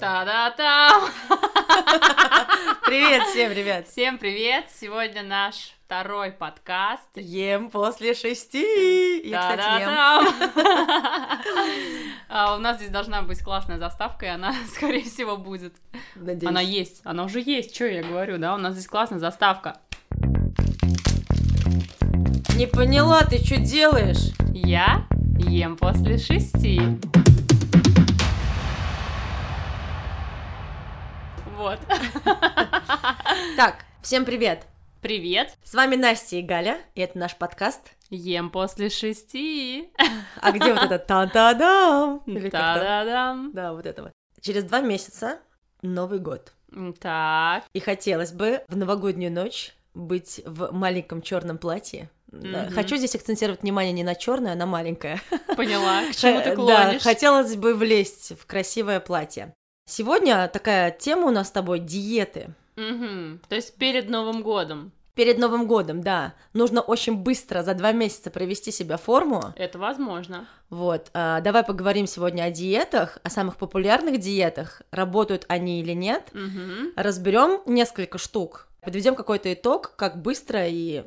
Та-да-там! Привет всем, ребят! Всем привет! Сегодня наш второй подкаст. Ем после шести. Я, кстати, ем. А, У нас здесь должна быть классная заставка, и она, скорее всего, будет. Надеюсь. Она есть, она уже есть, что я говорю, да? У нас здесь классная заставка. Не поняла, ты что делаешь? Я ем после шести. Вот. Так, всем привет! Привет! С вами Настя и Галя, и это наш подкаст. Ем после шести. А где вот это та-та-дам? Та-да-дам. Да, вот это вот. Через два месяца Новый год. Так. И хотелось бы в новогоднюю ночь быть в маленьком черном платье. Мгм. Хочу здесь акцентировать внимание не на черное, а на маленькое. Поняла, к чему ты Э, Да, клонишь. хотелось бы влезть в красивое платье. Сегодня такая тема у нас с тобой диеты. Мгм. То есть перед Новым годом. Перед Новым годом, да, нужно очень быстро за два месяца провести себя в форму. Это возможно. Вот, а, давай поговорим сегодня о диетах, о самых популярных диетах, работают они или нет. Мгм. Разберем несколько штук, подведем какой-то итог, как быстро и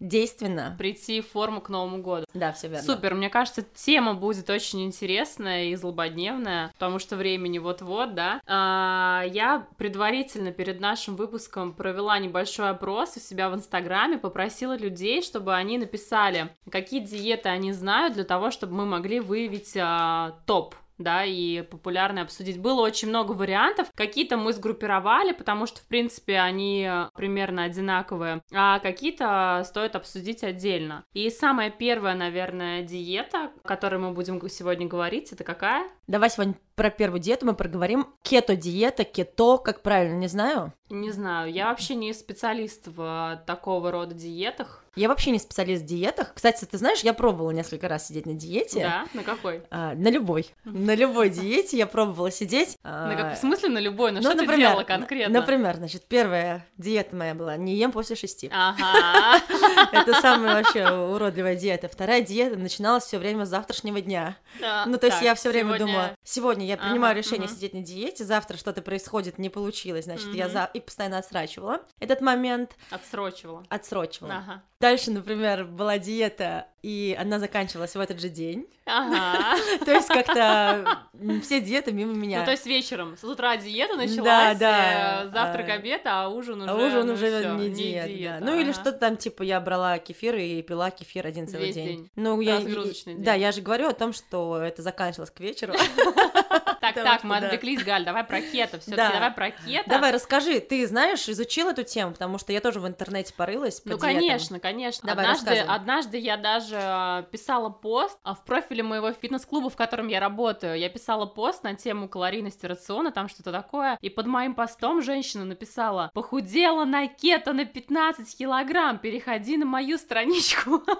действенно. Прийти в форму к Новому году. Да, все верно. Супер, мне кажется, тема будет очень интересная и злободневная, потому что времени вот-вот, да. А, я предварительно перед нашим выпуском провела небольшой опрос у себя в Инстаграме, попросила людей, чтобы они написали, какие диеты они знают для того, чтобы мы могли выявить а, топ да, и популярно обсудить. Было очень много вариантов. Какие-то мы сгруппировали, потому что, в принципе, они э, примерно одинаковые, а какие-то стоит обсудить отдельно. И самая первая, наверное, диета, о которой мы будем сегодня говорить, это какая? Давай сегодня про первую диету мы проговорим. Кето-диета, кето, как правильно, не знаю. Не знаю, я вообще не специалист в э, такого рода диетах. Я вообще не специалист в диетах. Кстати, ты знаешь, я пробовала несколько раз сидеть на диете. Да, на какой? А, на любой. На любой диете я пробовала сидеть. А, На как... В смысле на любой? Ну, ну, что ты например, делала конкретно? Например, значит, первая диета моя была не ем после шести. Ага. Это самая вообще уродливая диета. Вторая диета начиналась все время с завтрашнего дня. Ну, то есть я все время думала, сегодня я принимаю решение сидеть на диете, завтра что-то происходит, не получилось, значит, я за... и постоянно отсрачивала этот момент, Отсрочивала. отсрочивала. Ага. Дальше, например, была диета, и она заканчивалась в этот же день. Ага. То есть как-то все диеты мимо меня. Ну, то есть вечером, с утра диета началась, да, э, завтрак, а, обед, а ужин уже... А ужин ну, уже не, диета, да. Ну или что-то там, типа, я брала кефир и пила кефир один целый день. Ну, я. Да, я же говорю о том, что это заканчивалось к вечеру. Так, Потому так, мы да. отвлеклись, Галь, давай про кето, все Да. давай про кето. Давай, расскажи, ты знаешь, изучил эту тему, потому что я тоже в интернете порылась по Ну, диетам. конечно, конечно. Давай, однажды, однажды я даже э, писала пост а, в профиле моего фитнес-клуба, в котором я работаю. Я писала пост на тему калорийности рациона, там что-то такое. И под моим постом женщина написала «Похудела на кето на 15 килограмм, переходи на мою страничку».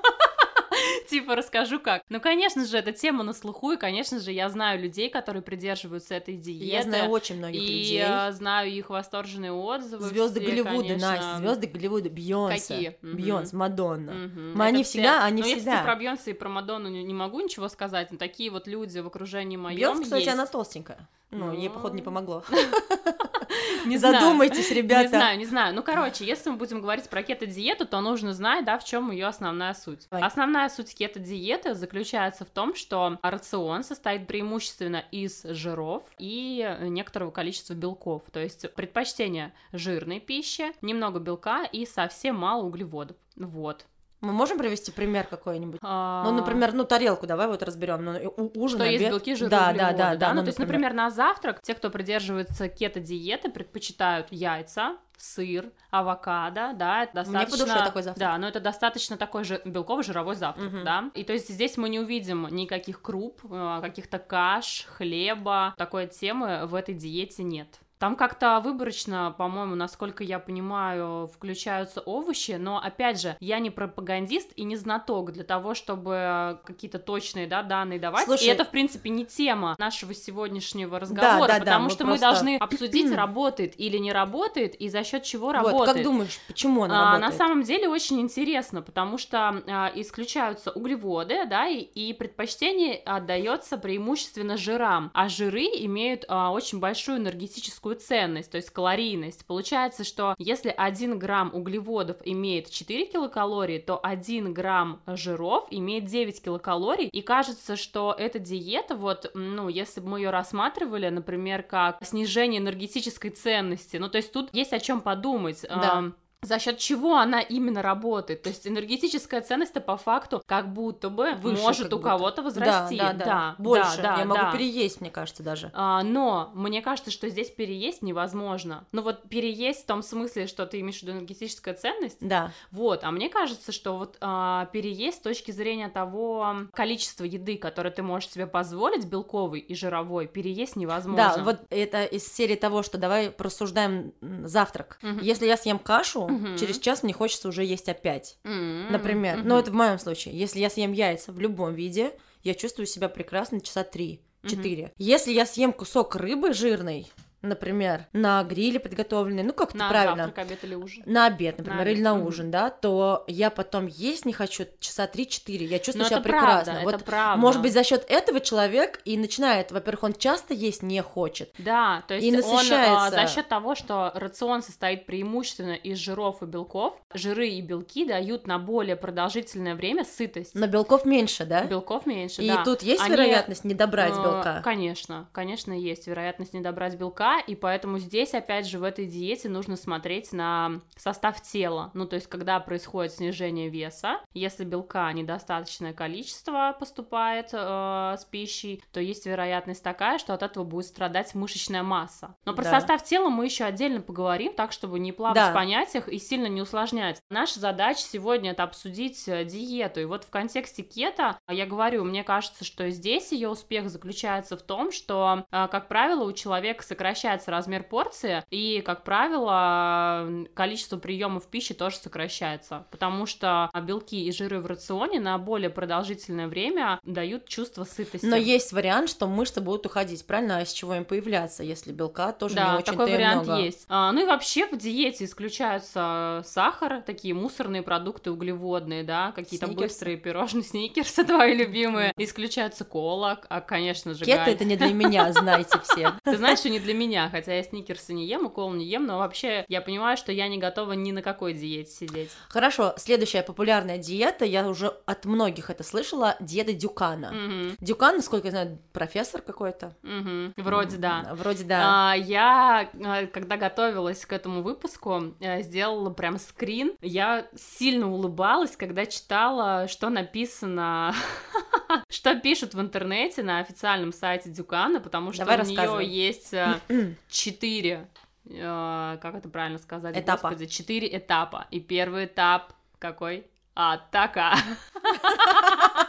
Типа, расскажу как. Ну, конечно же, эта тема на слуху, и, конечно же, я знаю людей, которые придерживаются этой диеты. Я знаю очень многих и людей. э, знаю их восторженные отзывы. Звезды все, Голливуда, конечно. Настя, звезды Голливуда, Бейонсе, Какие? Бейонсе, Мадонна. Мы они Это всегда, они ну, я, всегда. кстати, про Бейонсе и про Мадонну не, могу ничего сказать, но такие вот люди в окружении моем Бейонсе, кстати, есть. она толстенькая. Ну, ей, Ну. походу, не помогло. Не. Задумайтесь, Не ребята. знаю, не знаю. Ну, короче, если мы будем говорить про кето-диету, то нужно знать, да, в чем ее основная суть. Основная суть кето-диеты заключается в том, что рацион состоит преимущественно из жиров и некоторого количества белков. То есть предпочтение жирной пищи, немного белка и совсем мало углеводов. Вот. Мы можем привести пример какой-нибудь? Ну, А, например, ну, тарелку давай вот разберем. Ну, ужин, что есть обед. белки, жиры, да, углеводы, да, да, да. Ну, то есть, например, на завтрак те, кто придерживается кето-диеты, предпочитают яйца, сыр, авокадо, да, это Мне по достаточно... душе такой завтрак. Да, но это достаточно такой же белковый жировой завтрак, Мгм. да. И то есть здесь мы не увидим никаких круп, э, каких-то каш, хлеба, такой темы в этой диете нет. Там как-то выборочно, по-моему, насколько я понимаю, включаются овощи, но, опять же, я не пропагандист и не знаток для того, чтобы какие-то точные, да, данные давать. Слушай, и это, в принципе, не тема нашего сегодняшнего разговора, да, да, потому мы что просто- мы должны обсудить, работает или не работает, и за счет чего Вот, работает. как думаешь, почему она А, работает? на самом деле очень интересно, потому что а, исключаются углеводы, да, и, и предпочтение отдается преимущественно жирам, а жиры имеют а, очень большую энергетическую ценность, то есть калорийность. Получается, что если 1 грамм углеводов имеет 4 килокалории, то 1 грамм жиров имеет 9 килокалорий, и кажется, что эта диета, вот, ну, если бы мы ее рассматривали, например, как снижение энергетической ценности, ну, то есть тут есть о чем подумать. Да. За счет чего она именно работает. То есть энергетическая ценность-то по факту как будто бы Выше может у будто. кого-то возрасти. Да, да, да. да, Больше. да, Я могу да. переесть, мне кажется, даже. А, но мне кажется, что здесь переесть невозможно. Ну вот переесть в том смысле, что ты имеешь в виду энергетическая ценность, Да. вот, а мне кажется, что вот а, переесть с точки зрения того количества еды, которое ты можешь себе позволить, белковой и жировой, переесть невозможно. Да, вот это из серии того, что давай просуждаем завтрак. Мгм. Если я съем кашу, Мгм. через час мне хочется уже есть опять. М, Например. мгм. Ну, это в моем случае. Если я съем яйца в любом виде, я чувствую себя прекрасно часа три, Мгм. четыре. Если я съем кусок рыбы жирной, например, на гриле приготовленный, ну как-то на правильно. завтрак, обед или ужин. На обед, например, На обед, или на ужин, да, то я потом есть не хочу часа 3-4, я чувствую Но себя это прекрасно. правда, вот, это правда. может быть, за счет этого человек и начинает, во-первых, он часто есть не хочет. Да, то есть И он а, насыщается. за счет того, что рацион состоит преимущественно из жиров и белков, жиры и белки дают на более продолжительное время сытость. Но белков меньше, да? Белков меньше, И да. тут есть Они, вероятность не добрать э, белка. Конечно, конечно, есть вероятность не добрать белка, и поэтому здесь, опять же, в этой диете нужно смотреть на состав тела. Ну, то есть, когда происходит снижение веса, если белка недостаточное количество поступает э, с пищей, то есть вероятность такая, что от этого будет страдать мышечная масса. Но про Да. состав тела мы еще отдельно поговорим, так, чтобы не плавать Да. в понятиях и сильно не усложнять. Наша задача сегодня это обсудить э, диету. И вот в контексте кето, я говорю, мне кажется, что здесь ее успех заключается в том, что, э, как правило, у человека сокращается размер порции, и, как правило, количество приемов пищи тоже сокращается, потому что белки и жиры в рационе на более продолжительное время дают чувство сытости. Но есть вариант, что мышцы будут уходить, правильно? А из чего им появляться, если белка тоже да, не очень такой вариант много? есть. А, ну и вообще в диете исключаются сахар, такие мусорные продукты углеводные, да, какие-то быстрые пирожные, сникерсы твои любимые. Исключаются кола, а, конечно же, Кето это не для меня, знаете все. Ты знаешь, что не для меня, хотя я сникерсы не ем, и колу не ем, но вообще я понимаю, что я не готова ни на какой диете сидеть. Хорошо, следующая популярная диета, я уже от многих это слышала, диета Дюкана. Мгм, Дюкан, насколько я знаю, профессор какой-то. мгм. Вроде да. Вроде да. А, я, а, когда готовилась к этому выпуску, э, сделала прям скрин. Я сильно улыбалась, когда читала, что написано, что пишут в интернете на официальном сайте Дюкана, потому что Давай у нее есть э, четыре, э, как это правильно сказать, Этапа. господи, четыре этапа. И первый этап какой? Атака.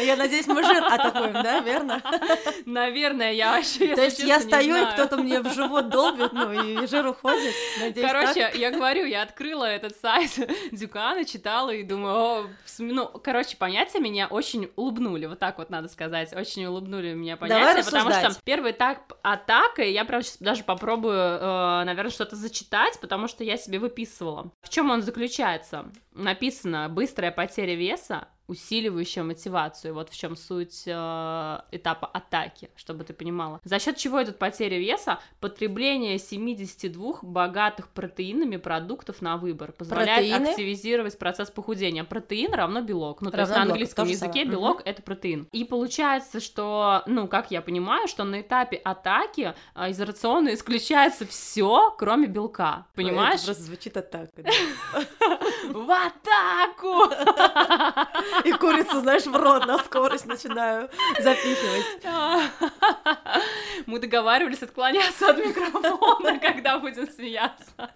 Я надеюсь, мы жир атакуем, да, верно? Наверное, я вообще, То есть я честно, стою, и кто-то мне в живот долбит, ну и жир уходит. Надеюсь, Короче, так? я говорю, я открыла этот сайт Дюкана, читала и думаю, о, ну, короче, понятия меня очень улыбнули, вот так вот надо сказать, очень улыбнули меня Давай понятия, потому рассуждать. что первый этап атака, я прям сейчас даже попробую, э, наверное, что-то зачитать, потому что я себе выписывала. В чем он заключается? Написано «быстрая потеря веса», усиливающая мотивацию. Вот в чем суть э, этапа атаки, чтобы ты понимала. За счет чего идет потеря веса? Потребление 72 богатых протеинами продуктов на выбор позволяет Протеины? активизировать процесс похудения. Протеин равно белок. Ну, то Равно есть на белок, английском же языке самое. белок это протеин. И получается, что, ну, как я понимаю, что на этапе атаки а, из рациона исключается все, кроме белка. Понимаешь? Это просто звучит а так. да. В атаку! И курицу, знаешь, в рот на скорость начинаю запихивать. Мы договаривались отклоняться от микрофона, когда будем смеяться.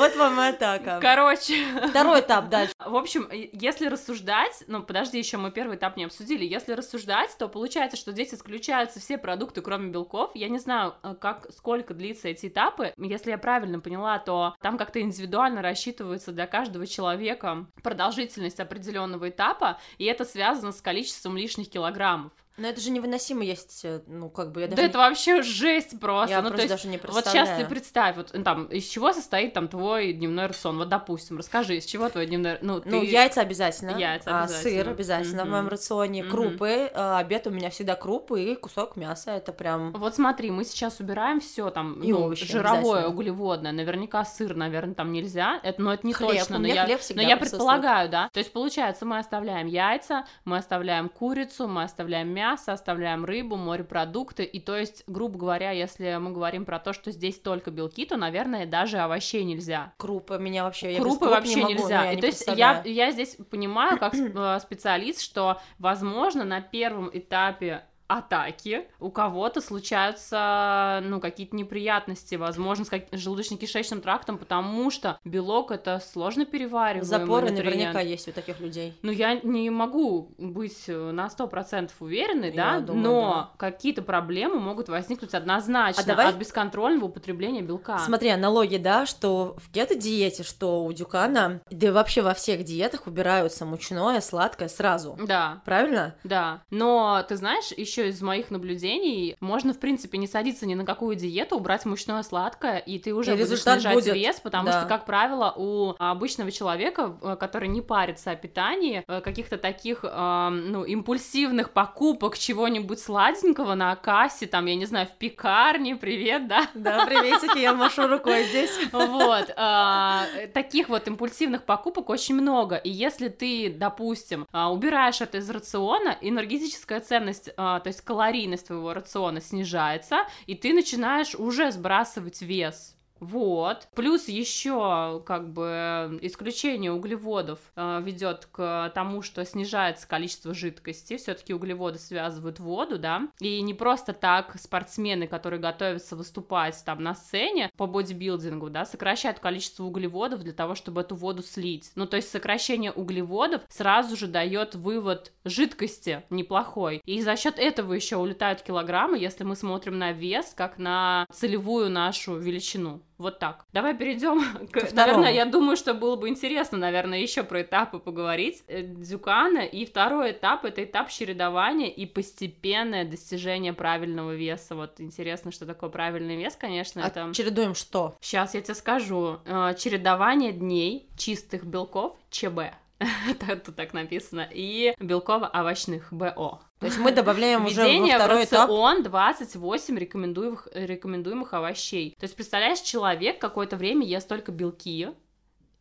Вот вам и атака. Короче. Второй этап дальше. В общем, если рассуждать, ну, подожди, еще мы первый этап не обсудили. Если рассуждать, то получается, что здесь исключаются все продукты, кроме белков. Я не знаю, э, как, сколько длится эти этапы. Если я правильно поняла, то там как-то индивидуально рассчитывается для каждого человека продолжительность определенного этапа, и это связано с количеством лишних килограммов. Но это же невыносимо есть, э, ну, как бы я даже... Да не... это вообще жесть просто. Я ну, просто то есть, даже не вот представляю. сейчас ты представь, вот ну, там, из чего состоит там твой дневной рацион? Вот, допустим, расскажи, из чего твой дневной... Ну, ты... Ну, яйца обязательно. Яйца а, обязательно. сыр обязательно в Мгм. моем рационе. Мгм. Крупы. а, обед у меня всегда крупы и кусок мяса. Это прям... Вот смотри, мы сейчас убираем все там, И ну, овощи жировое, углеводное, наверняка сыр, наверное, там нельзя, это, но это не Хлеб. точно, но я, хлеб но я предполагаю, да, то есть получается, мы оставляем яйца, мы оставляем курицу, мы оставляем мясо, оставляем рыбу, морепродукты, и то есть, грубо говоря, если мы говорим про то, что здесь только белки, то, наверное, даже овощей нельзя. Крупы меня вообще... я Крупы круп вообще не могу, нельзя. я И не то есть я, я здесь понимаю, как э, специалист, что, возможно, на первом этапе атаки у кого-то случаются, ну, какие-то неприятности, возможно, с как- желудочно-кишечным трактом, потому что белок это сложно перевариваемый Запоры нутриент. наверняка есть у таких людей. Ну, я не могу быть э, на сто процентов уверенной, да, Я думаю, но какие-то проблемы могут возникнуть однозначно А давай- от бесконтрольного употребления белка. Смотри, аналогия, да, что в кето-диете, что у Дюкана, да и вообще во всех диетах убираются мучное, сладкое сразу. Да, Правильно? Да, но ты знаешь, еще из моих наблюдений, можно, в принципе, не садиться ни на какую диету, убрать мучное сладкое, и ты уже И будешь снижать будет, вес, потому да. что, как правило, у обычного человека, э, который не парится о питании, э, каких-то таких, э, ну, импульсивных покупок чего-нибудь сладенького на кассе, там, я не знаю, в пекарне, привет, да, Да, приветики, я машу рукой здесь. вот, а, таких вот импульсивных покупок очень много, и если ты, допустим, а, убираешь это из рациона, энергетическая ценность, а, то есть калорийность твоего рациона снижается, и ты начинаешь уже сбрасывать вес. Вот. Плюс еще как бы исключение углеводов ведет к тому, что снижается количество жидкости. Все-таки углеводы связывают воду, да. И не просто так спортсмены, которые готовятся выступать там на сцене по бодибилдингу, да, сокращают количество углеводов для того, чтобы эту воду слить. Ну, то есть сокращение углеводов сразу же дает вывод жидкости неплохой. И за счет этого еще улетают килограммы, если мы смотрим на вес как на целевую нашу величину. Вот так. Давай перейдем к... Второму. Наверное, я думаю, что было бы интересно, наверное, еще про этапы поговорить. Э, Дзюкана. И второй этап — это этап чередования и постепенное достижение правильного веса. Вот интересно, что такое правильный вес, конечно, это... А чередуем что? Сейчас я тебе скажу. Э, Чередование дней чистых белков ЧБ. Тут так написано. И белково-овощных БО. То есть мы добавляем уже во Введение в второй этап. рацион 28 рекомендуемых, рекомендуемых овощей. То есть, представляешь, человек какое-то время ест только белки.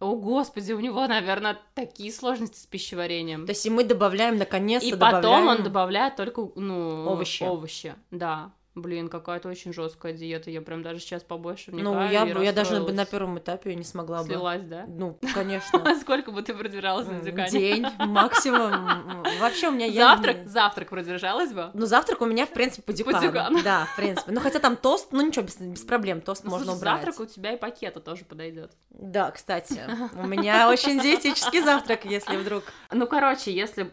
О, господи, у него, наверное, такие сложности с пищеварением. То есть и мы добавляем, наконец-то И потом добавляем... он добавляет только, ну, Овощи. овощи, да. Блин, какая-то очень жесткая диета. Я прям даже сейчас побольше Ну, я, бы- я даже на первом этапе не смогла бы. Слилась, да? Ну, конечно. Сколько бы ты продержалась на М, дюкане? День максимум. Вообще у меня... Завтрак? Завтрак продержалась бы? Ну, завтрак у меня, в принципе, по дюкану. Да, в принципе. Ну, хотя там тост, ну, ничего, без, проблем, тост Ну, можно убрать. завтрак у тебя и пакета тоже подойдет. Да, кстати, у меня очень диетический завтрак, если вдруг... Ну, короче, если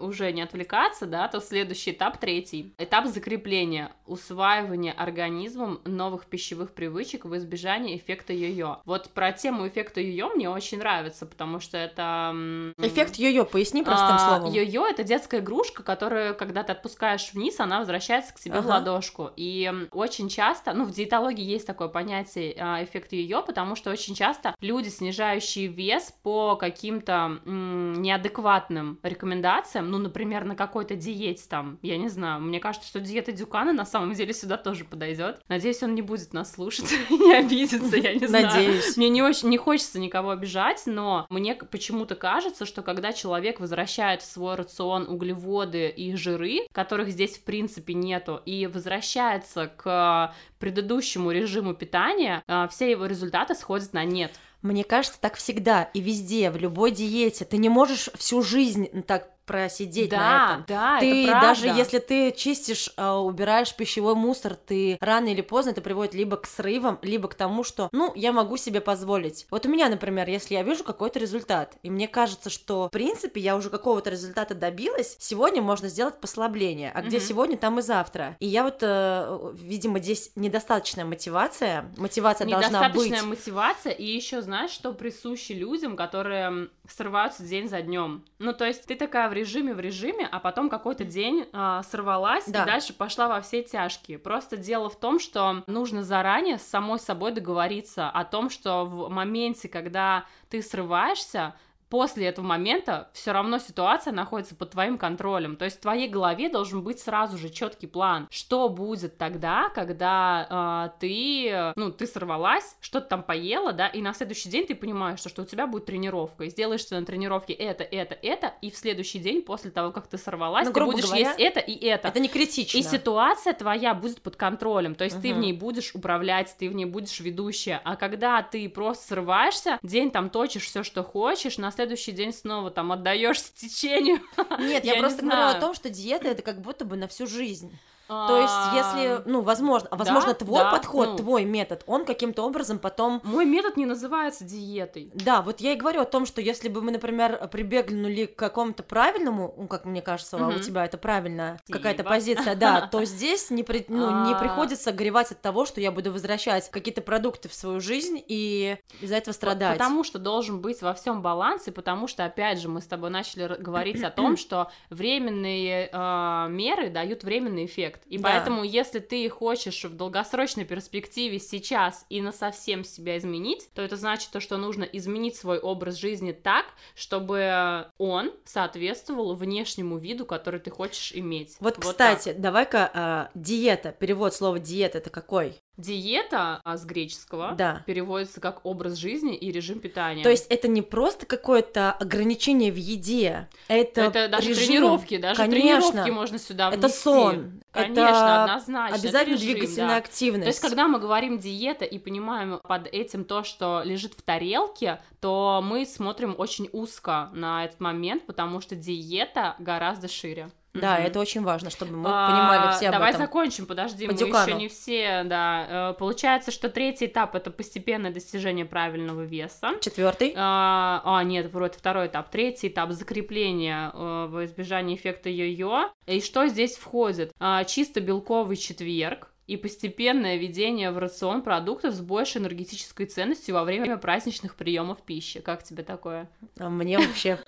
уже не отвлекаться, да, то следующий этап, третий. Этап закрепления, усваивания организмом новых пищевых привычек в избежание эффекта йо-йо. Вот про тему эффекта йо-йо мне очень нравится, потому что это... Эффект йо-йо, поясни простым а, словом. Йо-йо это детская игрушка, которую, когда ты отпускаешь вниз, она возвращается к тебе в Ага. ладошку. И очень часто, ну, в диетологии есть такое понятие а, эффект йо-йо, потому что очень часто люди, снижающие вес по каким-то м, неадекватным рекомендациям, ну, например, на какой-то диете там, я не знаю, мне кажется, что диета Дюкана на самом деле сюда тоже подойдет. Надеюсь, он не будет нас слушать и не обидится, я не знаю. Надеюсь. Мне не очень не хочется никого обижать, но мне почему-то кажется, что когда человек возвращает в свой рацион углеводы и жиры, которых здесь в принципе нету, и возвращается к предыдущему режиму питания, а, все его результаты сходят на нет. Мне кажется, так всегда и везде, в любой диете. Ты не можешь всю жизнь так просидеть да, на этом. Да, ты это правда. даже если ты чистишь, э, убираешь пищевой мусор, ты рано или поздно это приводит либо к срывам, либо к тому, что, ну, я могу себе позволить. Вот у меня, например, если я вижу какой-то результат, и мне кажется, что, в принципе, я уже какого-то результата добилась, сегодня можно сделать послабление, а где Мгм. сегодня, там и завтра. И я вот, э, видимо, здесь недостаточная мотивация, мотивация должна быть. Недостаточная мотивация, и еще знаешь, что присуще людям, которые срываются день за днем. Ну, то есть ты такая режиме, в режиме, а потом какой-то день а, сорвалась Да. и дальше пошла во все тяжкие. Просто дело в том, что нужно заранее с самой собой договориться о том, что в моменте, когда ты срываешься, после этого момента все равно ситуация находится под твоим контролем. То есть в твоей голове должен быть сразу же четкий план, что будет тогда, когда а, ты, ну, ты сорвалась, что-то там поела, да, и на следующий день ты понимаешь, что, что у тебя будет тренировка, и сделаешь ты на тренировке это, это, это, и в следующий день после того, как ты сорвалась, Ну, ты будешь говоря, есть это и это. Это не критично. И ситуация твоя будет под контролем, то есть ты в ней будешь управлять, ты в ней будешь ведущая, а когда ты просто срываешься, день там точишь все, что хочешь, на следующий день снова там отдаешься течению. Нет, Я я, не просто говорю о том, что диета это как будто бы на всю жизнь. То есть, если, ну, возможно, да, возможно, твой да, подход, ну. твой метод, он каким-то образом потом Мой метод не называется диетой. Да, вот я и говорю о том, что если бы мы, например, прибегнули к какому-то правильному, ну, как мне кажется, а у тебя это правильная какая-то Спасибо. позиция, да, то здесь не, при- ну, не А. приходится горевать от того, что я буду возвращать какие-то продукты в свою жизнь и из-за этого страдать. Потому что должен быть во всем баланс, и потому что, опять же, мы с тобой начали говорить о том, что временные э, меры дают временный эффект. И Да. поэтому, если ты хочешь в долгосрочной перспективе сейчас и на совсем себя изменить, то это значит то, что нужно изменить свой образ жизни так, чтобы он соответствовал внешнему виду, который ты хочешь иметь. Вот, так. кстати, давай-ка а, диета, перевод слова диета это какой? Диета а, с греческого Да. переводится как образ жизни и режим питания. То есть это не просто какое-то ограничение в еде, это, Это даже режим. тренировки, даже Конечно. тренировки можно сюда Это внести. сон, Конечно, это однозначно. обязательно режим, двигательная да. активность. То есть, когда мы говорим диета и понимаем под этим то, что лежит в тарелке, то мы смотрим очень узко на этот момент, потому что диета гораздо шире. Да, это очень важно, чтобы мы А, понимали все об Давай этом. закончим, подожди, По мы Дюкану. еще не все, да. Э, Получается, что третий этап это постепенное достижение правильного веса. Четвертый. А, а, нет, вроде второй этап. Третий этап закрепления э, во избежание эффекта йо-йо. И что здесь входит? А, чисто белковый четверг и постепенное введение в рацион продуктов с большей энергетической ценностью во время праздничных приемов пищи. Как тебе такое? А мне вообще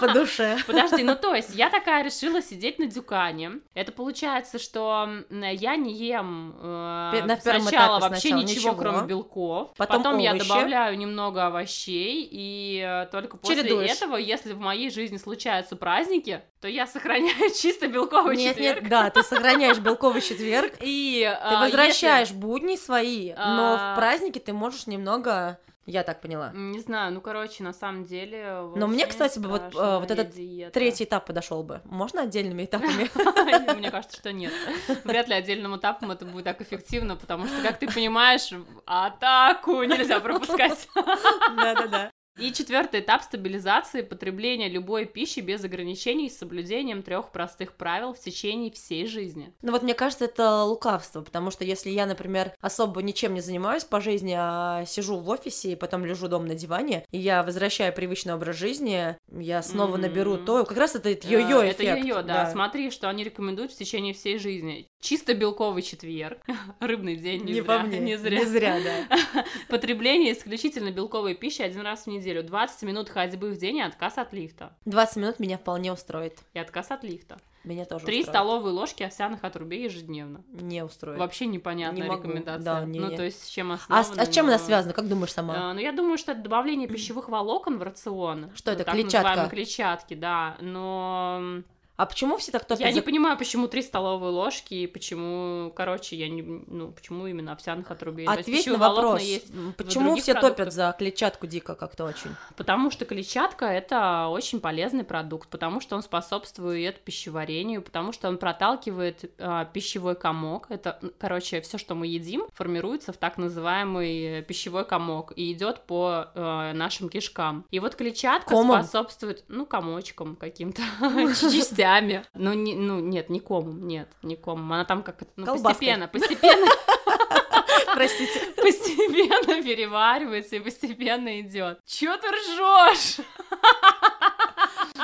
по душе. Подожди, ну то есть я такая решила сидеть на дюкане. Это получается, что я не ем э, на сначала вообще сначала ничего, ничего. кроме белков. Потом я овощи. добавляю немного овощей, и э, только после Чередуешь. этого, если в моей жизни случаются праздники, то я сохраняю чисто белковый Нет, четверг. нет, да, ты сохраняешь белковый четверг, И ты а, возвращаешь будни свои, но А. в праздники ты можешь немного, я так поняла. если- Не знаю, ну короче, на самом деле. Но мне, кстати, бы вот, э, вот этот диета. Третий этап подошел бы. Можно отдельными этапами? Мне кажется, что нет. Вряд ли отдельным этапом это будет так эффективно, потому что, как ты понимаешь, атаку нельзя пропускать. Да-да-да. И четвертый этап стабилизации потребления любой пищи без ограничений с соблюдением трех простых правил в течение всей жизни. Ну вот мне кажется, это лукавство, потому что если я, например, особо ничем не занимаюсь по жизни, а сижу в офисе и потом лежу дома на диване, и я возвращаю привычный образ жизни, я снова М. наберу то, как раз это йо-йо Э, эффект. Это йо-йо, да. Смотри, что они рекомендуют в течение всей жизни. Чисто белковый четверг, рыбный день, не, Не зря, мне, не зря. не зря, да. Потребление исключительно белковой пищи один раз в неделю, 20 минут ходьбы в день и отказ от лифта. 20 минут меня вполне устроит. И отказ от лифта. Меня тоже Три устроит. столовые ложки овсяных отрубей ежедневно. Не устроит. Вообще непонятная Не могу, рекомендация. да, не, ну, не. то есть с чем А, с- основано. а с чем она но- связана, как думаешь сама? А, ну, я думаю, что это добавление пищевых волокон в рацион. Что это, так клетчатка? называемые клетчатки, да. Но А почему все так топят Я за- не понимаю, почему три столовые ложки и почему, короче, я не, ну, почему именно овсяных. То есть Ответь на вопрос. есть Почему все продуктах. топят за клетчатку дико как-то очень? Потому что клетчатка это очень полезный продукт, потому что он способствует пищеварению, потому что он проталкивает а, пищевой комок. Это, короче, все, что мы едим, формируется в так называемый э, пищевой комок и идет по э, нашим кишкам. И вот клетчатка Комом? способствует, ну, комочком каким-то, частями. Ну, не, ну, нет, не комом, нет, не комом. Она там как ну, Колбаской. постепенно, постепенно Простите. постепенно переваривается и постепенно идет. Чё ты ржешь?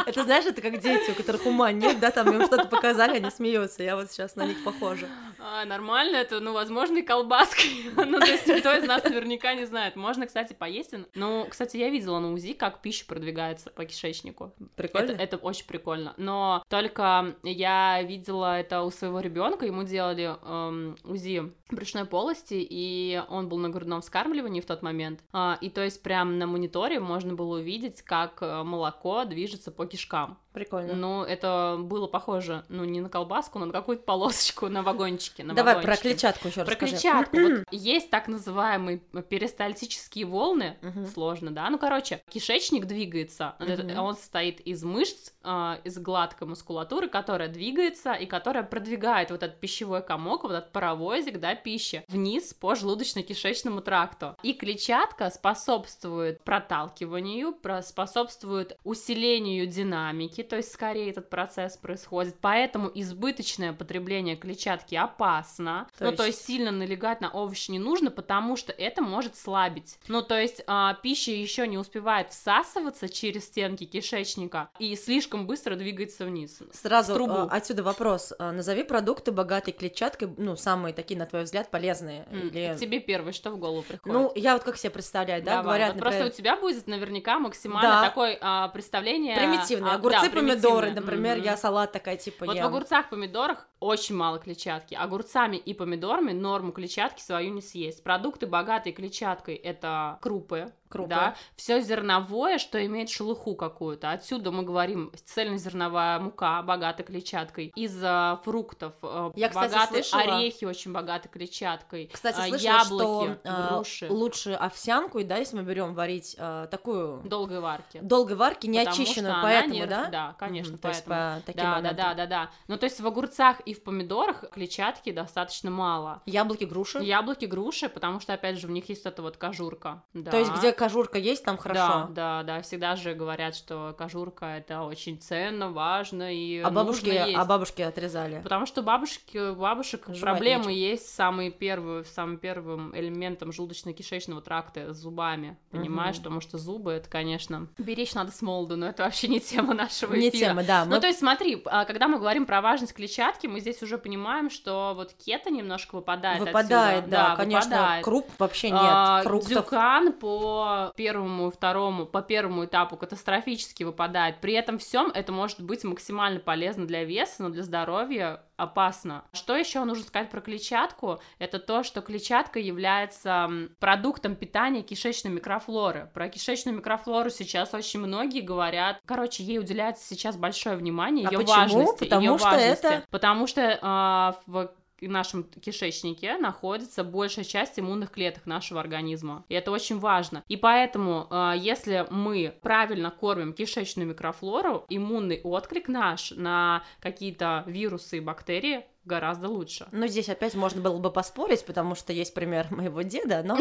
Это знаешь, это как дети, у которых ума нет, да, там им что-то показали, они смеются. Я вот сейчас на них похожа. А, нормально, это, ну, возможно, и колбаской. ну, то есть никто из нас наверняка не знает. Можно, кстати, поесть. Ну, кстати, я видела на УЗИ, как пища продвигается по кишечнику. Прикольно? Это, это очень прикольно. Но только я видела это у своего ребенка, ему делали эм, УЗИ брюшной полости, и он был на грудном вскармливании в тот момент. А, и то есть прям на мониторе можно было увидеть, как э, молоко движется по кишкам. Прикольно. Ну, это было похоже, ну, не на колбаску, но на какую-то полосочку на вагончике. На Давай про клетчатку еще Про расскажи. клетчатку. Вот есть так называемые перистальтические волны. Сложно, да? Ну, короче, кишечник двигается. Он состоит из мышц, а, из гладкой мускулатуры, которая двигается и которая продвигает вот этот пищевой комок, вот этот паровозик, да, пищи, вниз по желудочно-кишечному тракту. И клетчатка способствует проталкиванию, про- способствует усилению динамики, то есть скорее этот процесс происходит. Поэтому избыточное потребление клетчатки опасно. То ну, есть- то есть сильно налегать на овощи не нужно, потому что это может слабить. Ну, то есть а, пища еще не успевает всасываться через стенки кишечника и слишком быстро двигается вниз. Сразу трубу. а, отсюда вопрос. А, Назови продукты, богатые клетчаткой, ну, самые такие, на твой взгляд, полезные. М, Или... Тебе первое, что в голову приходит? Ну, я вот как себе представляю, да, Давай, говорят, вот просто например, у тебя будет наверняка максимально Да. такое а, представление... примитивные а, огурцы, да, помидоры, например, Мгм. я салат такая, типа, Вот ем. в огурцах, помидорах очень мало клетчатки. Огурцами и помидорами норму клетчатки свою не съесть. Продукты, богатые клетчаткой, это крупы, Крупы. да, все зерновое, что имеет шелуху какую-то. Отсюда мы говорим цельнозерновая мука, богата клетчаткой. Из а, фруктов э, Я, кстати, богаты слышала- орехи очень богаты клетчаткой. Кстати, а, слышала, яблоки, что груши. лучше овсянку, и да, если мы берем варить такую Долгой варки. долгой варки, не Потому очищенную, поэтому, не- да? Да, конечно, Мгм, то есть поэтому. по таким Да, да, да, да, да. Ну, то есть в огурцах и в помидорах клетчатки достаточно мало. Яблоки, груши. Яблоки, груши, потому что, опять же, в них есть эта вот кожурка. Да. То есть, где кожурка есть, там Да, хорошо. да, да, всегда же говорят, что кожурка это очень ценно, важно и а бабушки, нужно есть. а бабушки отрезали. Потому что бабушки, у бабушек Жевать проблемы нечем. есть с самой первой, самым первым элементом желудочно-кишечного тракта с зубами. Понимаешь, Мгм. потому что зубы это, конечно, беречь надо с молоду, но это вообще не тема нашего Не эфира. тема, да. Ну, мы- то есть, смотри, а, когда мы говорим про важность клетчатки, мы здесь уже понимаем, что вот кето немножко выпадает Выпадает, отсюда. да, конечно. выпадает. Круп вообще нет. А, Фруктов. Дюкан по первому и второму, по первому этапу катастрофически выпадает. При этом всем это может быть максимально полезно для веса, но для здоровья опасно. Что еще нужно сказать про клетчатку? Это то, что клетчатка является продуктом питания кишечной микрофлоры. Про кишечную микрофлору сейчас очень многие говорят. Короче, ей уделяется сейчас большое внимание, А ее почему? важности. Потому её что важности. это- Потому что а, в нашем кишечнике находится большая часть иммунных клеток нашего организма. И это очень важно. И поэтому, а, если мы правильно кормим кишечную микрофлору, иммунный отклик наш на какие-то вирусы и бактерии гораздо лучше. Ну, здесь опять можно было бы поспорить, потому что есть пример моего деда, но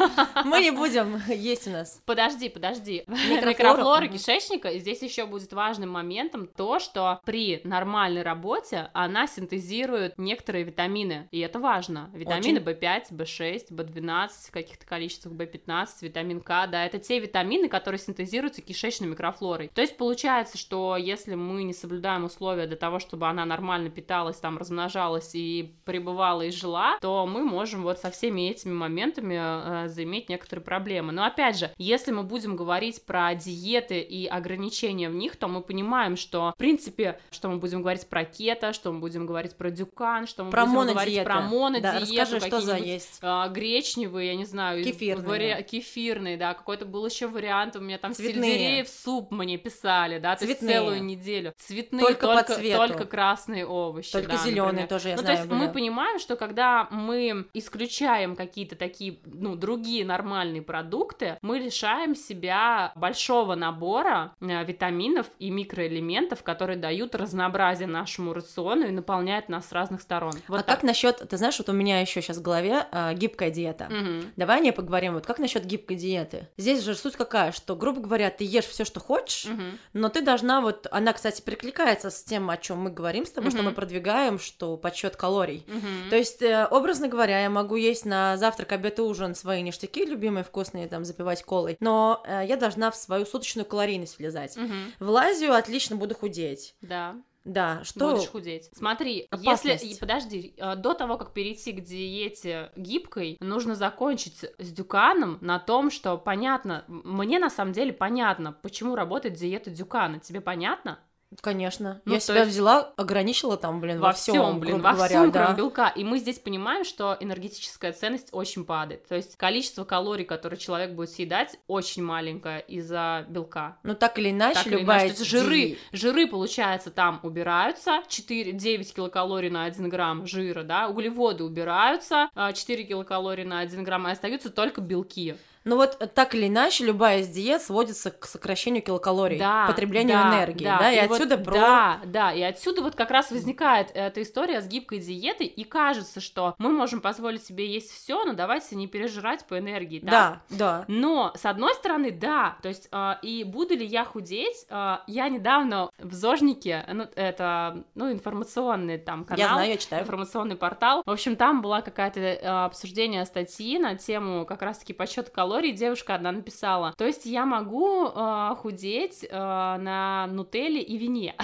мы не будем, есть у нас. Подожди, подожди. Микрофлора, кишечника, и здесь еще будет важным моментом то, что при нормальной работе она синтезирует некоторые витамины, и это важно. Витамины Очень. В5, В6, В12, в каких-то количествах В15, витамин К, да, это те витамины, которые синтезируются кишечной микрофлорой. То есть получается, что если мы не соблюдаем условия для того, чтобы она нормально питалась, там, размножалась, размножалась и пребывала и жила, то мы можем вот со всеми этими моментами э, заиметь некоторые проблемы. Но опять же, если мы будем говорить про диеты и ограничения в них, то мы понимаем, что, в принципе, что мы будем говорить про кето, что мы будем говорить про дюкан, что мы Про будем говорить монодиеты. про монодиету, Да, расскажи, что за есть. а, гречневые, я не знаю, Кефирные. вари- кефирные, да, какой-то был еще вариант, у меня там Цветные. сельдереев суп мне писали, да, то есть Цветные. целую неделю. Цветные Только по только, цвету. только красные овощи. Только да, зеленые например. тоже, я ну, знаю. то есть мы были. понимаем, что когда мы исключаем какие-то такие, ну, другие нормальные продукты, мы лишаем себя большого набора э, витаминов и микроэлементов, которые дают разнообразие нашему рациону и наполняют нас с разных сторон. Вот а так. как насчет, ты знаешь, вот у меня еще сейчас в голове а, гибкая диета. Мгм. Давай о ней поговорим. Вот как насчет гибкой диеты? Здесь же суть какая, что, грубо говоря, ты ешь все, что хочешь, Мгм. но ты должна вот, она, кстати, перекликается с тем, о чем мы говорим с тобой, что Мгм. мы продвигаем, что подсчет калорий. Мгм. То есть, э, образно говоря, я могу есть на завтрак, обед и ужин свои ништяки любимые, вкусные, там, запивать колой, но э, я должна в свою суточную калорийность влезать. Мгм. Влазю, отлично буду худеть. Да. Да, что... Будешь худеть. Смотри, Опасность. если... Подожди, э, до того, как перейти к диете гибкой, нужно закончить с дюканом на том, что понятно, мне на самом деле понятно, почему работает диета дюкана. Тебе понятно? Конечно. Ну, я себя есть- взяла, ограничила там, блин, во, во всем, блин, грубо во говоря, всем, да. кроме белка. И мы здесь понимаем, что энергетическая ценность очень падает. То есть количество калорий, которые человек будет съедать, очень маленькое из-за белка. Ну, так или иначе, Так или любая иначе, то есть жиры, жиры, получается, там убираются, 4, 9 килокалорий на 1 грамм жира, да, углеводы убираются, а, 4 килокалории на 1 грамм, и остаются только белки. Ну вот э, так или иначе, любая из диет сводится к сокращению килокалорий, Да, потреблению да, энергии, да, и, вот- отсюда про... Да, да, и отсюда вот как раз возникает эта история с гибкой диетой, и кажется, что мы можем позволить себе есть все, но давайте не пережирать по энергии, да? Да, да. Но, с одной стороны, да, то есть, а, и буду ли я худеть, а, я недавно в Зожнике, ну, это, ну, информационный там канал, Я знаю, я читаю. информационный портал, в общем, там была какая-то а, обсуждение статьи на тему как раз-таки подсчета калорий, девушка одна написала, то есть я могу а, худеть а, на нутелле и вине,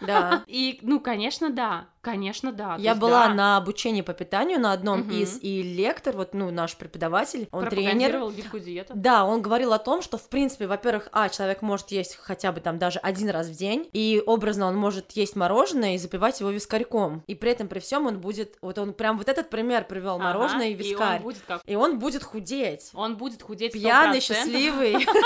Да. и, ну, конечно, да, конечно, да. Я есть, была да, на обучении по питанию на одном Мгм. из, и лектор, вот, ну, наш преподаватель, он тренер. гибкую диету. Да, он говорил о том, что, в принципе, во-первых, а, человек может есть хотя бы там даже один раз в день, и образно он может есть мороженое и запивать его вискарьком. И при этом, при всем он будет, вот он прям вот этот пример привел, Ага, мороженое и И вискарь. он будет как И он будет худеть. Он будет худеть 100%. Пьяный, счастливый.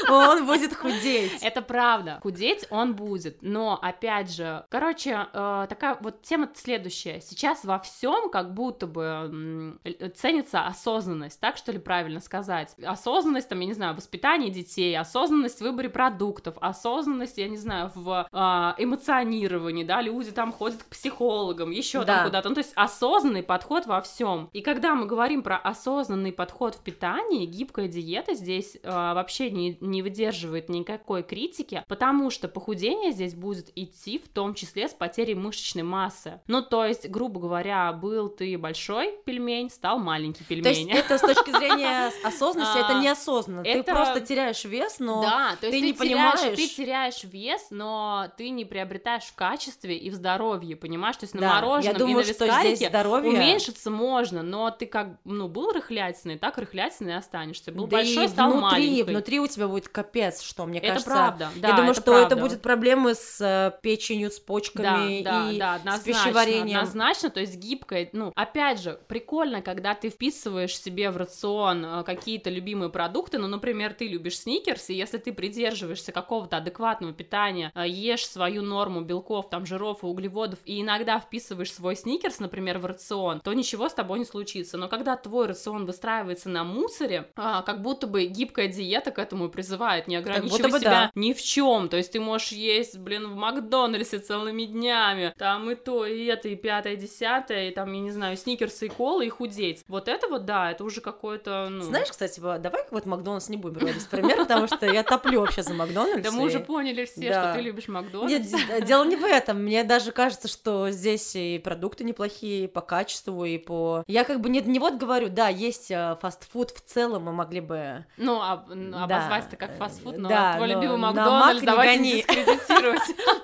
Он будет худеть. Это правда. Худеть он будет. Но, опять же, короче, э, вот тема следующая. Сейчас во всем как будто бы ценится осознанность, так что ли правильно сказать? Осознанность, там, я не знаю, в воспитании детей, осознанность в выборе продуктов, осознанность, я не знаю, в э, эмоционировании, да, люди там ходят к психологам, еще Да. там куда-то. Ну, то есть осознанный подход во всем. И когда мы говорим про осознанный подход в питании, гибкая диета здесь э, вообще не, не выдерживает никакой критики, потому что похудение здесь будет идти в том числе с потерей мышечной массы. Ну, то есть, грубо говоря, был ты большой пельмень, стал маленький То есть пельмень. это с точки зрения осознанности, это А, неосознанно. Ты это- просто теряешь вес, но ты не понимаешь- ты теряешь вес, но ты не приобретаешь в качестве и в здоровье, понимаешь? То есть на мороженом и на вискарике здоровье... Уменьшиться можно, но ты как, ну, был рыхлятиной, так рыхлятиной останешься. Был большой, стал маленький. внутри у тебя будет капец, что мне это кажется. правда, да, я думаю, это что это правда. будет проблемы с э, печенью, с почками да, и да, с однозначно, пищеварением. однозначно, то есть гибкая, ну, опять же, прикольно, когда ты вписываешь себе в рацион э, какие-то любимые продукты, ну, например, ты любишь сникерс, и если ты придерживаешься какого-то адекватного питания, э, ешь свою норму белков, там, жиров и углеводов, и иногда вписываешь свой сникерс, например, в рацион, то ничего с тобой не случится, но когда твой рацион выстраивается на мусоре, а, как будто бы гибкая диета к этому и призывает, не ограничивай себя да. ни в чем, то есть ты можешь есть, блин, в Макдональдсе целыми днями, там и то, и это, и пятое, и десятое, и там, я не знаю, сникерсы и колы, и худеть. Вот это вот, да, это уже какое-то, ну... Знаешь, кстати, давай вот Макдональдс не будем в пример, потому что я топлю вообще за Макдональдс. да мы уже поняли все, что ты любишь Макдональдс. Нет, дело не в этом. Мне даже кажется, что здесь и продукты неплохие, и по качеству, и по... Я как бы не, не вот говорю, да, есть э, фастфуд в целом, мы могли бы... Ну, а, ну, Да. обозвать это как фастфуд, но Да, твой но любимый на Макдональдс Мак не гони. дискредитировать.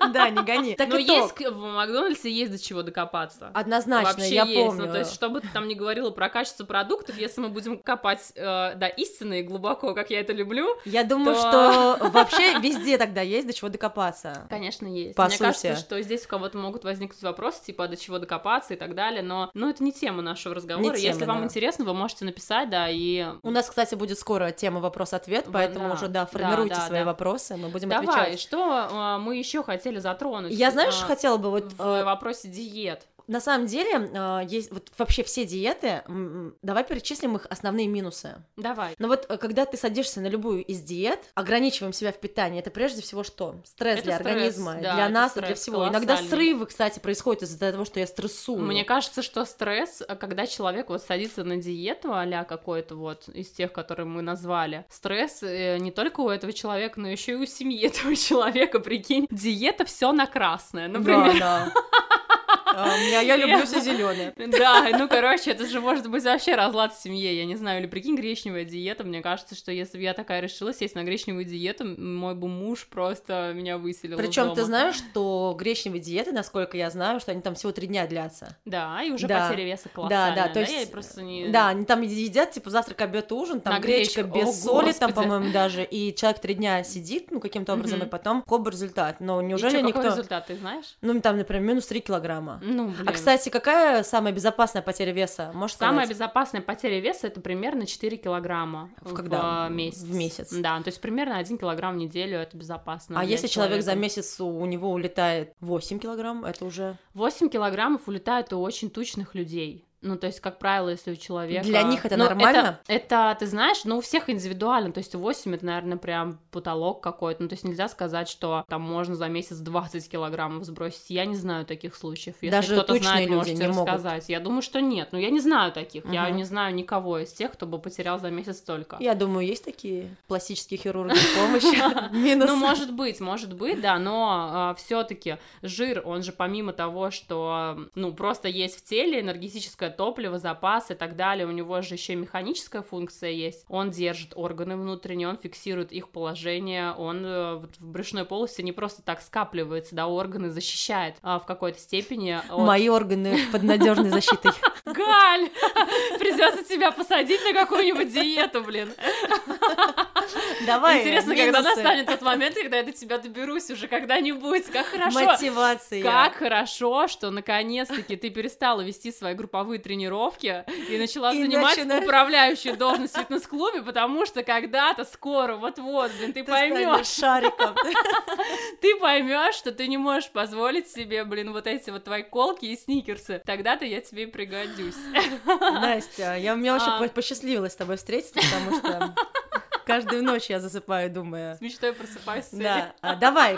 Да, не гони. Так Но то. есть в Макдональдсе Макдональдсе есть до чего докопаться. Однозначно, Вообще я есть. помню. Ну, то есть, что бы ты там ни говорила про качество продуктов, если мы будем копать, э, да, истинно и глубоко, как я это люблю, Я думаю, то- что вообще везде тогда есть до чего докопаться. Конечно, есть. По Мне сути. кажется, что здесь у кого-то могут возникнуть вопросы, типа, а до чего докопаться и так далее, но, ну, это не тема нашего разговора. Не тема, Если вам да. интересно, вы можете написать, да, и... У нас, кстати, будет скоро тема вопрос-ответ, поэтому да, уже, да, да, формируйте да, свои да. вопросы, мы будем Давай, отвечать. что а, мы еще хотели затронуть? Я, знаешь, а, хотела бы вот... вопросе диет. На самом деле, э, есть вот вообще все диеты, давай перечислим их основные минусы. Давай. Но вот э, когда ты садишься на любую из диет, ограничиваем себя в питании, это прежде всего что? Стресс Это для стресс, организма, да, для нас и для стресс всего. Иногда срывы, кстати, происходят из-за того, что я стрессую. Мне кажется, что стресс, а, когда человек вот садится на диету а какой-то вот из тех, которые мы назвали, стресс э, не только у этого человека, но еще и у семьи этого человека, прикинь. Диета все на красное, например. Да, да. А, меня- Я люблю все зеленое. Да, ну, короче, это же может быть вообще разлад в семье, я не знаю, или прикинь, гречневая диета, мне кажется, что если бы я такая решила сесть на гречневую диету, мой бы муж просто меня выселил Причем ты знаешь, что гречневые диеты, насколько я знаю, что они там всего три дня длятся. Да, и уже Да. потеря веса Да, колоссальная, да, то есть, я просто не... да, они там едят, типа, завтрак, обед, ужин, там На гречка гречку. без О, соли, там, Господи. по-моему, даже, и человек три дня сидит, ну, каким-то образом, и потом хоп, результат. Но И неужели чё, никто... какой результат, ты знаешь? Ну, там, например, минус 3 килограмма. Ну, блин. А, кстати, какая самая безопасная потеря веса? Можешь Самая сказать? безопасная потеря веса это примерно 4 килограмма В когда? в месяц. В месяц. Да, то есть примерно 1 килограмм в неделю это безопасно. А если человек за месяц у у него улетает 8 килограмм, это уже... 8 килограммов улетает у очень тучных людей. Ну, то есть, как правило, если у человека... Для них это Ну, нормально? Это, это, ты знаешь, ну, у всех индивидуально. То есть, 8 это, наверное, прям потолок какой-то. Ну, то есть, нельзя сказать, что там можно за месяц 20 килограммов сбросить. Я не знаю таких случаев. Если Даже кто-то знает, люди можете не могут. рассказать. Я думаю, что нет. Ну, я не знаю таких. Я Мгм. не знаю никого из тех, кто бы потерял за месяц столько. Я думаю, есть такие пластические хирурги помощи. Ну, может быть, может быть, да, но все-таки жир, он же помимо того, что, ну, просто есть в теле энергетическое топливо, запас и так далее, у него же еще и механическая функция есть. Он держит органы внутренние, он фиксирует их положение, он э, в брюшной полости не просто так скапливается, да, органы защищает а, в какой-то степени. от- Мои органы под надежной защитой. Галь! Придется тебя посадить на какую-нибудь диету, блин. Давай, Интересно, когда минусы. настанет тот момент, когда я до тебя доберусь уже когда-нибудь. Как хорошо. Мотивация. Как хорошо, что наконец-таки ты перестала вести свои групповые тренировки и начала И занимать начинаешь- управляющую должность в фитнес-клубе, потому что когда-то скоро, вот-вот, блин, ты, Ты поймешь, шариком. ты поймешь, что ты не можешь позволить себе, блин, вот эти вот твои колки и сникерсы. Тогда-то я тебе и пригодюсь. Настя, я, мне вообще А. по- посчастливилось с тобой встретиться, потому что каждую ночь я засыпаю, думая. С мечтой просыпаюсь Да, а, давай,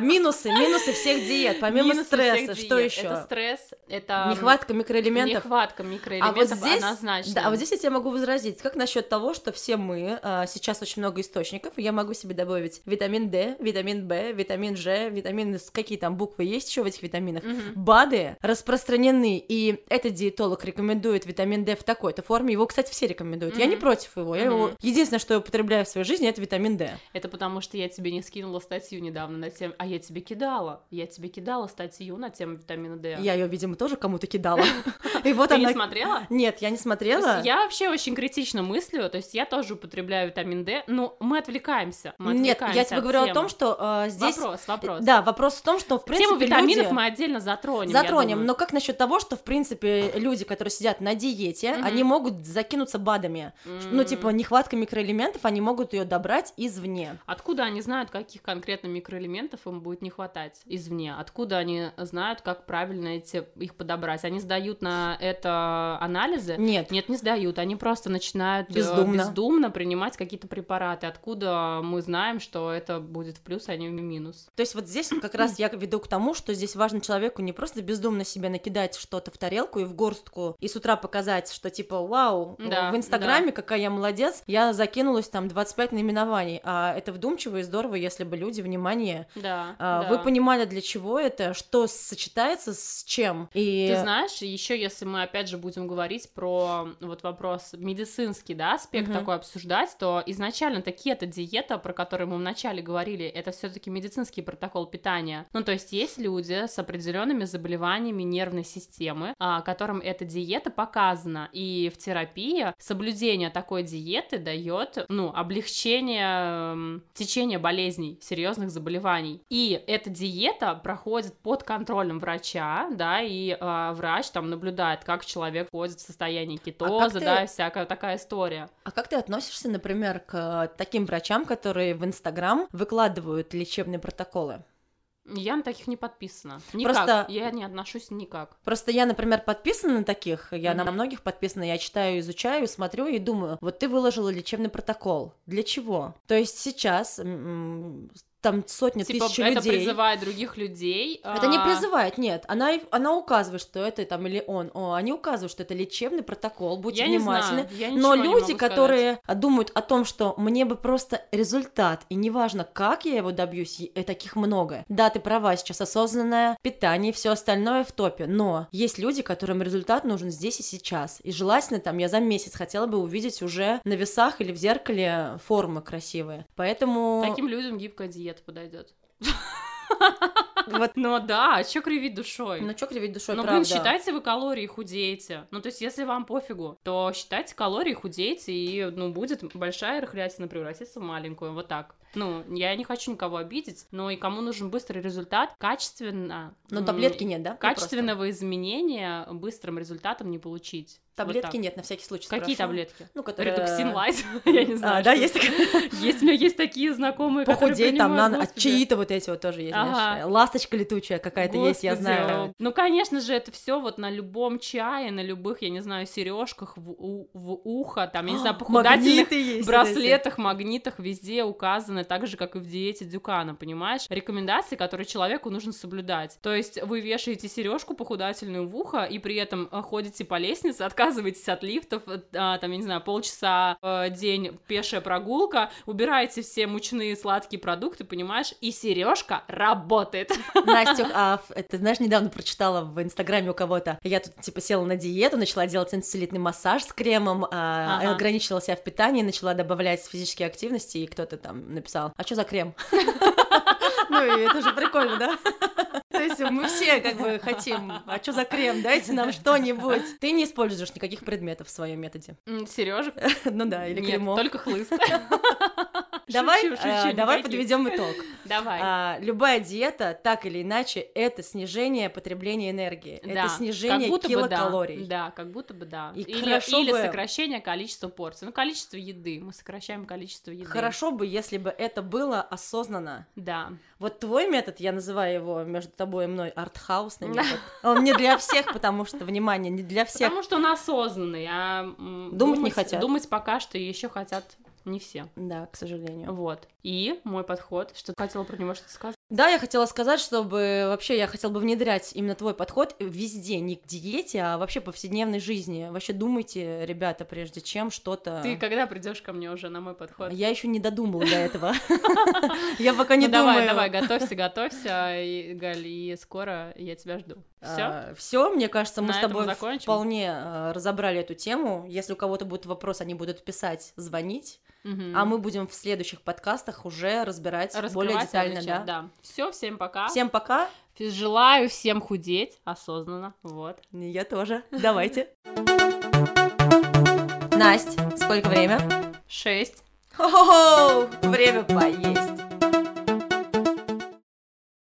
минусы, минусы всех диет, помимо Минусы стресса, что диет. еще? Это стресс, это... Нехватка микроэлементов. Нехватка А вот микроэлементов здесь, однозначно. да, а вот здесь я тебе могу возразить, как насчет того, что все мы, а, сейчас очень много источников, я могу себе добавить витамин D, витамин В, витамин Ж, витамины, с- какие там буквы есть еще в этих витаминах. БАДы распространены, и этот диетолог рекомендует витамин D в такой-то форме, его, кстати, все рекомендуют, я не против его, я его, единственное, что я употребляю в своей жизни, это витамин D. Это потому, что я тебе не скинула статью недавно на тему... А я тебе кидала. Я тебе кидала статью на тему витамина D. Я ее, видимо, тоже кому-то кидала. И вот Ты не смотрела? Нет, я не смотрела. я вообще очень критично мыслю, то есть я тоже употребляю витамин D, но мы отвлекаемся. Нет, я тебе говорю о том, что э, здесь... Вопрос, вопрос. Да, вопрос в том, что, в принципе, Тему витаминов мы отдельно затронем. Затронем, но как насчет того, что, в принципе, люди, которые сидят на диете, они могут закинуться БАДами. Ну, типа, нехватка микроэлементов, они могут ее добрать извне. Откуда они знают, каких конкретно микроэлементов им будет не хватать извне? Откуда они знают, как правильно эти, их подобрать? Они сдают на это анализы? Нет. Нет, не сдают. Они просто начинают э, Бездумно. бездумно принимать какие-то препараты. Откуда мы знаем, что это будет в плюс, а не в минус? То есть вот здесь как раз я веду к тому, что здесь важно человеку не просто бездумно себе накидать что-то в тарелку и в горстку, и с утра показать, что типа, вау, Да, в Инстаграме какая я молодец, я закинулась там там 25 наименований, а это вдумчиво и здорово, если бы люди, внимание, Да, а, да. вы понимали, для чего это, что сочетается с чем. И Ты знаешь, еще если мы опять же будем говорить про вот вопрос медицинский, да, аспект Мгм. такой обсуждать, то изначально такие это диета, про которые мы вначале говорили, это все-таки медицинский протокол питания. Ну, то есть есть люди с определенными заболеваниями нервной системы, а, которым эта диета показана, и в терапии соблюдение такой диеты дает, ну, облегчение эм, течения болезней, серьезных заболеваний. И эта диета проходит под контролем врача, да, и а, врач там наблюдает, как человек входит в состояние кетоза, ты- да, всякая такая история. А как ты относишься, например, к таким врачам, которые в Инстаграм выкладывают лечебные протоколы? Я на таких не подписана. Никак. Просто- Я не отношусь никак. Просто я, например, подписана на таких, я на Мгм. многих подписана, я читаю, изучаю, смотрю и думаю, вот ты выложила лечебный протокол, для чего? То есть сейчас там сотни Типа, тысяч это людей. призывает других людей. Это не а, призывает, нет. Она, она указывает, что это там или он. О, они указывают, что это лечебный протокол. Будьте Я не внимательны. знаю, я Но не люди, которые думают о том, что мне бы просто результат, и неважно, как я его добьюсь, и и таких много. Да, ты права, сейчас осознанное питание, все остальное в топе, но есть люди, которым результат нужен здесь и сейчас. И желательно там я за месяц хотела бы увидеть уже на весах или в зеркале формы красивые. Поэтому Таким людям гибкая диета подойдет. вот, Ну да, а чё кривить душой? ну чё кривить душой, Ну, блин, правда. считайте вы калории, худеете. Ну, то есть, если вам пофигу, то считайте калории, худеете, и, ну, будет большая рыхлятина превратиться в маленькую, вот так. Ну, я не хочу никого обидеть, но и кому нужен быстрый результат, качественно... Но таблетки нет, да? Ну, просто. Качественного изменения быстрым результатом не получить. Вот Таблетки так. нет, на всякий случай Какие спрошу. таблетки? Ну, которые... Редуксин лайт, я не знаю. А, да, есть? Есть, у меня есть такие знакомые, Похудеть там надо, а господи. чаи-то вот эти вот тоже есть, Ага. знаешь, ласточка летучая какая-то есть, я знаю. Ну, конечно же, это все вот на любом чае, на любых, я не знаю, сережках в, ухо, там, я не знаю, похудательных браслетах, магнитах везде указаны, так же, как и в диете Дюкана, понимаешь? Рекомендации, которые человеку нужно соблюдать. То есть вы вешаете сережку похудательную в ухо и при этом э, ходите по лестнице, отказываетесь от лифтов, а, там, я не знаю, полчаса э, день пешая прогулка, убираете все мучные сладкие продукты, понимаешь? И сережка работает. Настюх, а это, знаешь, недавно прочитала в Инстаграме у кого-то, я тут, типа, села на диету, начала делать инсулитный массаж с кремом, а, Ага. ограничила себя в питании, начала добавлять физические активности, и кто-то там написал, а что за крем? Ну, и это же прикольно, да? То есть мы все как бы хотим, а что за крем, дайте нам что-нибудь. Ты не используешь никаких предметов в своем методе. Сережек Ну да, или Нет, кремов. только хлыст. Давай, Шучу, шучу, давай подведем итог. Давай. А, любая диета, так или иначе, это снижение потребления энергии, Да, это снижение как будто бы да. килокалорий. Да, как будто бы да. И или хорошо или бы- сокращение количества порций. Ну, количество еды. Мы сокращаем количество еды. Хорошо бы, если бы это было осознанно. Да. Вот твой метод, я называю его между тобой и мной артхаусный метод. Он не для всех, потому что, внимание, не для всех. Потому что он осознанный, а м, Думать не хотят. Думать пока что еще хотят не все. Да, к сожалению. Вот. И мой подход, что ты хотела про него что-то сказать? Да, я хотела сказать, чтобы вообще я хотела бы внедрять именно твой подход везде, не к диете, а вообще повседневной жизни. Вообще думайте, ребята, прежде чем что-то. Ты когда придешь ко мне уже на мой подход? Я еще не додумала до этого. Я пока не Ну, давай, думаю. давай, готовься, готовься, и, Галь, и скоро я тебя жду. Все? Все, мне кажется, мы с тобой вполне э, разобрали эту тему. Если у кого-то будет вопрос, они будут писать, звонить, а мы будем в следующих подкастах уже разбирать более детально, да. да. Все, всем пока. Всем пока. Желаю всем худеть осознанно. Вот. Я тоже. Давайте. Настя, сколько время? Шесть. Хо-хо-хо! Время поесть.